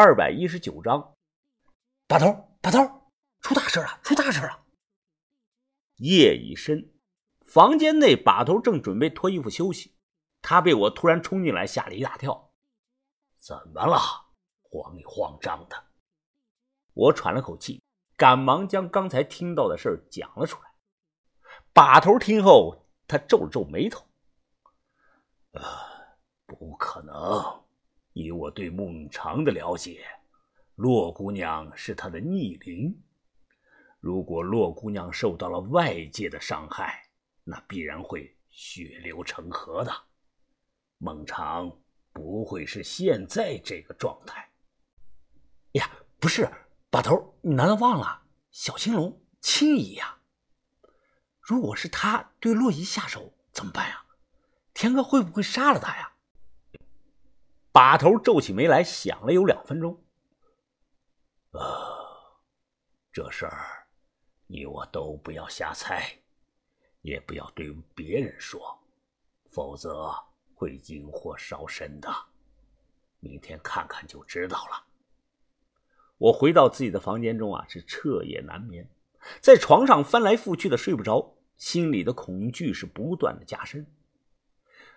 二百一十九章，把头，把头，出大事了，出大事了！夜已深，房间内把头正准备脱衣服休息，他被我突然冲进来吓了一大跳。怎么了？慌里慌张的。我喘了口气，赶忙将刚才听到的事讲了出来。把头听后，他皱了皱眉头。呃，不可能。以我对孟尝的了解，洛姑娘是他的逆鳞。如果洛姑娘受到了外界的伤害，那必然会血流成河的。孟尝不会是现在这个状态。呀，不是，把头，你难道忘了小青龙青姨呀？如果是他对洛姨下手，怎么办呀？天哥会不会杀了他呀？把头皱起眉来，想了有两分钟。啊，这事儿你我都不要瞎猜，也不要对别人说，否则会引火烧身的。明天看看就知道了。我回到自己的房间中啊，是彻夜难眠，在床上翻来覆去的睡不着，心里的恐惧是不断的加深。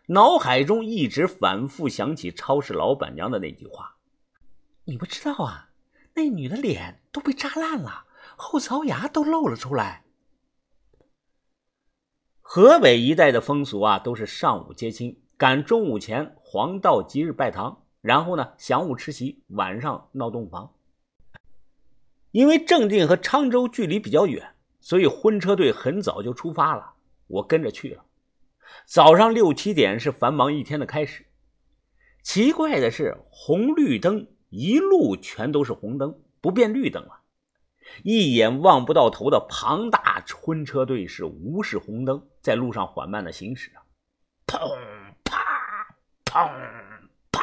脑海中一直反复想起超市老板娘的那句话：“你不知道啊，那女的脸都被扎烂了，后槽牙都露了出来。”河北一带的风俗啊，都是上午接亲，赶中午前黄道吉日拜堂，然后呢晌午吃席，晚上闹洞房。因为正定和沧州距离比较远，所以婚车队很早就出发了，我跟着去了。早上六七点是繁忙一天的开始。奇怪的是，红绿灯一路全都是红灯，不变绿灯了。一眼望不到头的庞大婚车队是无视红灯，在路上缓慢的行驶啊！砰啪砰啪，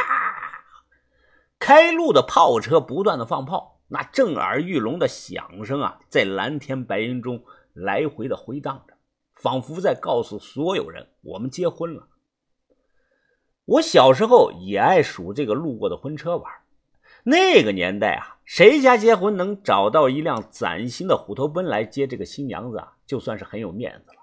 开路的炮车不断的放炮，那震耳欲聋的响声啊，在蓝天白云中来回的回荡着。仿佛在告诉所有人：“我们结婚了。”我小时候也爱数这个路过的婚车玩。那个年代啊，谁家结婚能找到一辆崭新的虎头奔来接这个新娘子啊，就算是很有面子了。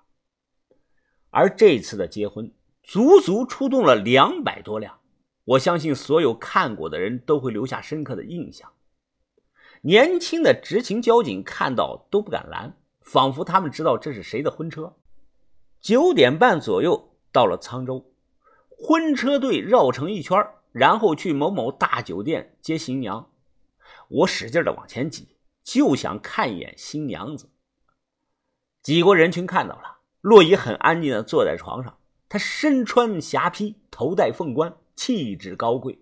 而这次的结婚，足足出动了两百多辆。我相信所有看过的人都会留下深刻的印象。年轻的执勤交警看到都不敢拦，仿佛他们知道这是谁的婚车。九点半左右到了沧州，婚车队绕城一圈，然后去某某大酒店接新娘。我使劲的往前挤，就想看一眼新娘子。挤过人群，看到了洛伊，很安静的坐在床上。她身穿霞披，头戴凤冠，气质高贵。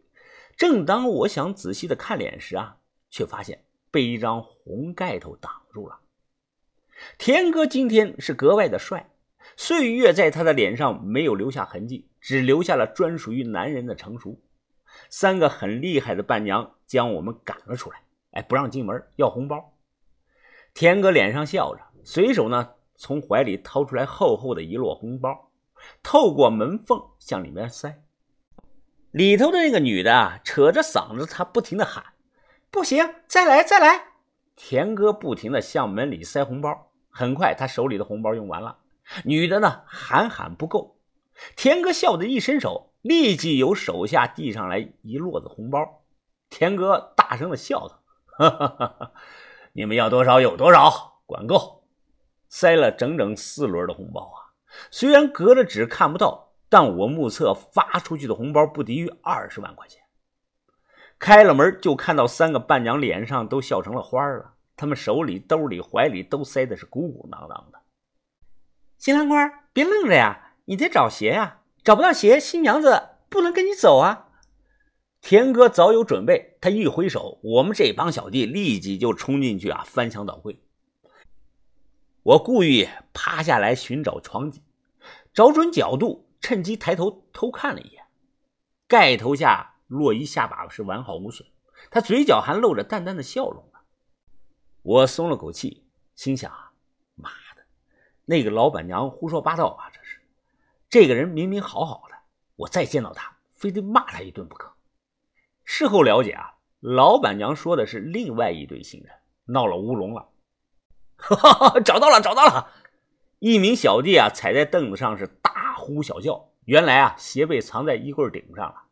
正当我想仔细的看脸时啊，却发现被一张红盖头挡住了。田哥今天是格外的帅。岁月在他的脸上没有留下痕迹，只留下了专属于男人的成熟。三个很厉害的伴娘将我们赶了出来，哎，不让进门，要红包。田哥脸上笑着，随手呢从怀里掏出来厚厚的一摞红包，透过门缝向里面塞。里头的那个女的啊，扯着嗓子，她不停的喊：“不行，再来，再来！”田哥不停的向门里塞红包，很快他手里的红包用完了。女的呢，喊喊不够。田哥笑的一伸手，立即有手下递上来一摞子红包。田哥大声的笑道：“哈哈哈哈你们要多少有多少，管够。”塞了整整四轮的红包啊！虽然隔着纸看不到，但我目测发出去的红包不低于二十万块钱。开了门，就看到三个伴娘脸上都笑成了花了，他们手里、兜里、怀里都塞的是鼓鼓囊囊的。新郎官，别愣着呀！你得找鞋呀，找不到鞋，新娘子不能跟你走啊！田哥早有准备，他一挥手，我们这帮小弟立即就冲进去啊，翻箱倒柜。我故意趴下来寻找床底，找准角度，趁机抬头偷看了一眼，盖头下洛伊下巴是完好无损，他嘴角还露着淡淡的笑容呢。我松了口气，心想。那个老板娘胡说八道啊！这是，这个人明明好好的，我再见到他，非得骂他一顿不可。事后了解啊，老板娘说的是另外一对新人闹了乌龙了。哈哈，找到了，找到了！一名小弟啊，踩在凳子上是大呼小叫。原来啊，鞋被藏在衣柜顶上了。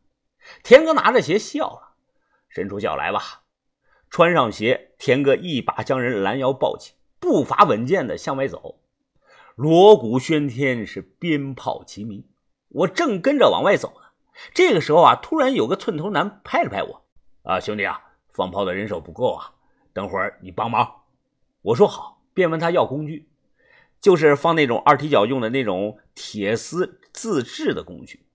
田哥拿着鞋笑了，伸出脚来吧。穿上鞋，田哥一把将人拦腰抱起，步伐稳健的向外走。锣鼓喧天，是鞭炮齐鸣。我正跟着往外走呢，这个时候啊，突然有个寸头男拍了拍我：“啊，兄弟啊，放炮的人手不够啊，等会儿你帮忙。”我说好，便问他要工具，就是放那种二踢脚用的那种铁丝自制的工具。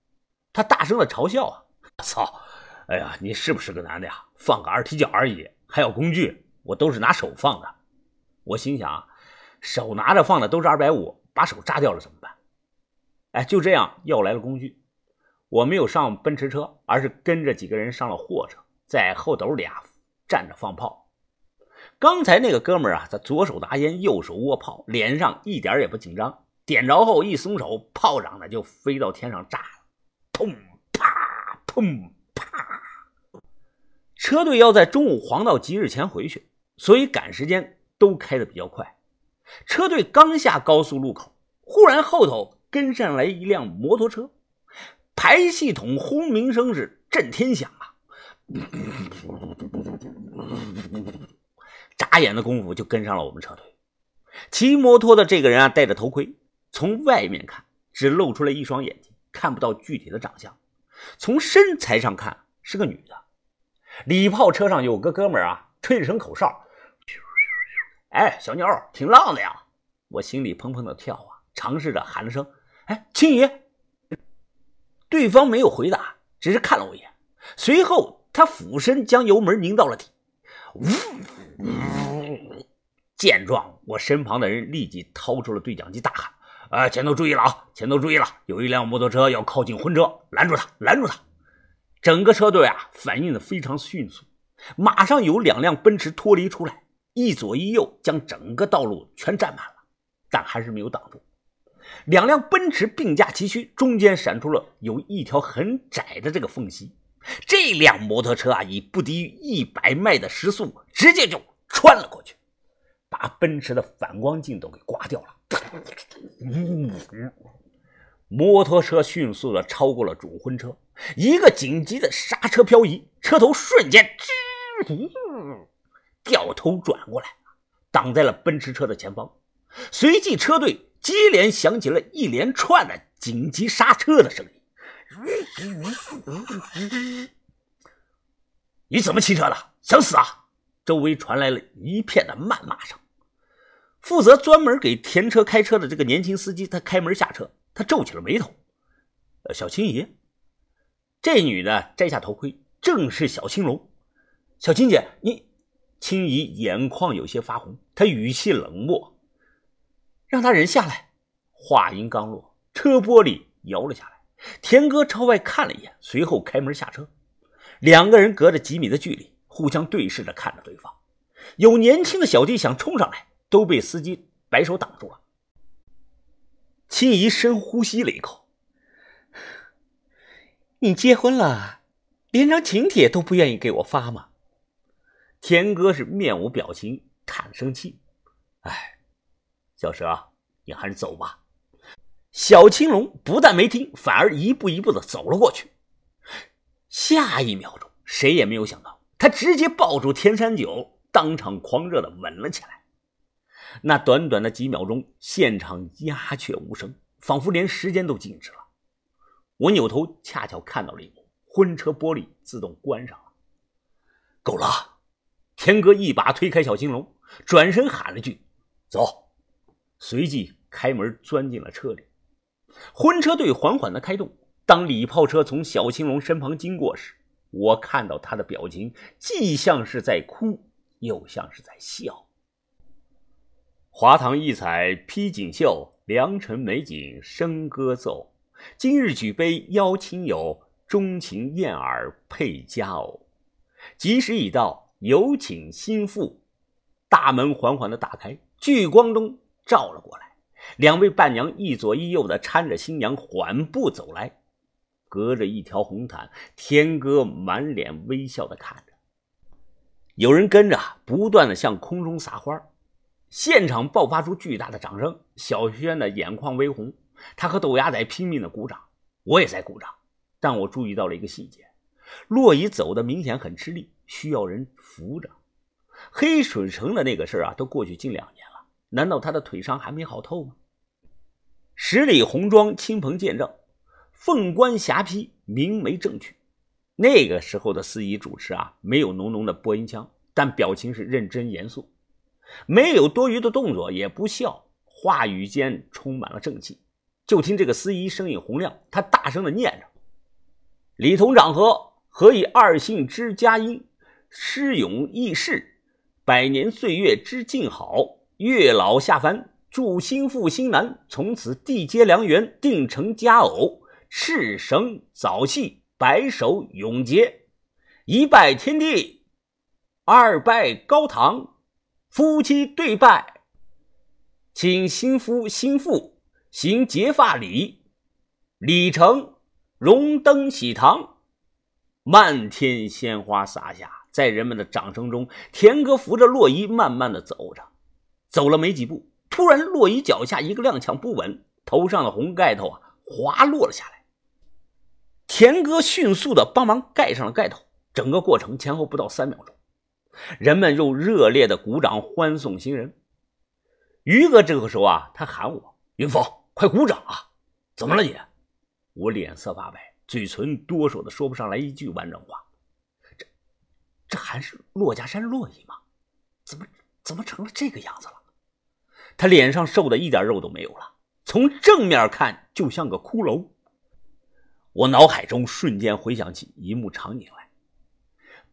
他大声的嘲笑啊：“操！哎呀，你是不是个男的呀？放个二踢脚而已，还要工具？我都是拿手放的。”我心想，手拿着放的都是二百五，把手扎掉了怎么办？哎，就这样要来了工具，我没有上奔驰车，而是跟着几个人上了货车，在后斗里啊站着放炮。刚才那个哥们儿啊，他左手拿烟，右手握炮，脸上一点也不紧张。点着后一松手，炮仗呢就飞到天上炸了，砰啪砰啪。车队要在中午黄道吉日前回去，所以赶时间都开的比较快。车队刚下高速路口，忽然后头。跟上来一辆摩托车，排气筒轰鸣声是震天响啊！眨眼的功夫就跟上了我们车队。骑摩托的这个人啊，戴着头盔，从外面看只露出了一双眼睛，看不到具体的长相。从身材上看是个女的。礼炮车上有个哥们儿啊，吹一声口哨，哎，小妞挺浪的呀！我心里砰砰的跳啊，尝试着喊了声。哎，青姨，对方没有回答，只是看了我一眼。随后，他俯身将油门拧到了底。呜呜！见状，我身旁的人立即掏出了对讲机，大喊：“啊，前头注意了啊！前头注意了，有一辆摩托车要靠近婚车，拦住他，拦住他！”整个车队啊，反应的非常迅速，马上有两辆奔驰脱离出来，一左一右将整个道路全占满了，但还是没有挡住。两辆奔驰并驾齐驱，中间闪出了有一条很窄的这个缝隙。这辆摩托车啊，以不低于一百迈的时速，直接就穿了过去，把奔驰的反光镜都给刮掉了。摩托车迅速的超过了主婚车，一个紧急的刹车漂移，车头瞬间吱掉头转过来，挡在了奔驰车的前方。随即，车队。接连响起了一连串的紧急刹车的声音。你怎么骑车的？想死啊！周围传来了一片的谩骂声。负责专门给田车开车的这个年轻司机，他开门下车，他皱起了眉头。小青姨，这女的摘下头盔，正是小青龙。小青姐，你……青姨眼眶有些发红，她语气冷漠。让他人下来。话音刚落，车玻璃摇了下来。田哥朝外看了一眼，随后开门下车。两个人隔着几米的距离，互相对视着看着对方。有年轻的小弟想冲上来，都被司机摆手挡住了。青姨深呼吸了一口：“你结婚了，连张请帖都不愿意给我发吗？”田哥是面无表情，叹声气：“哎。”小蛇，你还是走吧。小青龙不但没听，反而一步一步的走了过去。下一秒钟，谁也没有想到，他直接抱住田山九，当场狂热的吻了起来。那短短的几秒钟，现场鸦雀无声，仿佛连时间都静止了。我扭头，恰巧看到了一幕：婚车玻璃自动关上了。够了！田哥一把推开小青龙，转身喊了句：“走。”随即开门钻进了车里，婚车队缓缓的开动。当礼炮车从小青龙身旁经过时，我看到他的表情，既像是在哭，又像是在笑。华堂异彩披锦绣，良辰美景笙歌奏。今日举杯邀亲友，钟情燕尔配佳偶。吉时已到，有请新妇。大门缓缓的打开，聚光灯。照了过来，两位伴娘一左一右的搀着新娘缓步走来，隔着一条红毯，天哥满脸微笑的看着。有人跟着不断的向空中撒花，现场爆发出巨大的掌声。小轩的眼眶微红，他和豆芽仔拼命的鼓掌，我也在鼓掌。但我注意到了一个细节：洛伊走的明显很吃力，需要人扶着。黑水城的那个事儿啊，都过去近两年了，难道他的腿伤还没好透吗？十里红妆，亲朋见证，凤冠霞帔，明媒正娶。那个时候的司仪主持啊，没有浓浓的播音腔，但表情是认真严肃，没有多余的动作，也不笑，话语间充满了正气。就听这个司仪声音洪亮，他大声的念着：“李同长和何以二姓之佳音，诗咏异世，百年岁月之静好，月老下凡。”祝新妇新男从此缔结良缘，定成佳偶。赤绳早系，白首永结。一拜天地，二拜高堂，夫妻对拜，请新夫新妇行结发礼。礼成，荣登喜堂。漫天鲜花洒下，在人们的掌声中，田哥扶着洛伊慢慢的走着，走了没几步。突然，洛伊脚下一个踉跄不稳，头上的红盖头啊滑落了下来。田哥迅速的帮忙盖上了盖头，整个过程前后不到三秒钟，人们又热烈的鼓掌欢送新人。于哥这个时候啊，他喊我：“云峰，快鼓掌啊！”怎么了你？我脸色发白，嘴唇哆嗦的说不上来一句完整话。这，还是骆家山洛伊吗？怎么怎么成了这个样子了？他脸上瘦的一点肉都没有了，从正面看就像个骷髅。我脑海中瞬间回想起一幕场景来：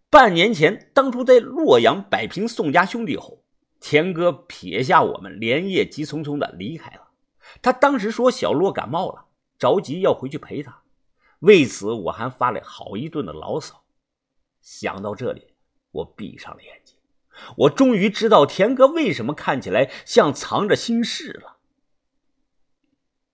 半年前，当初在洛阳摆平宋家兄弟后，田哥撇下我们，连夜急匆匆的离开了。他当时说小洛感冒了，着急要回去陪他。为此，我还发了好一顿的牢骚。想到这里，我闭上了眼睛。我终于知道田哥为什么看起来像藏着心事了。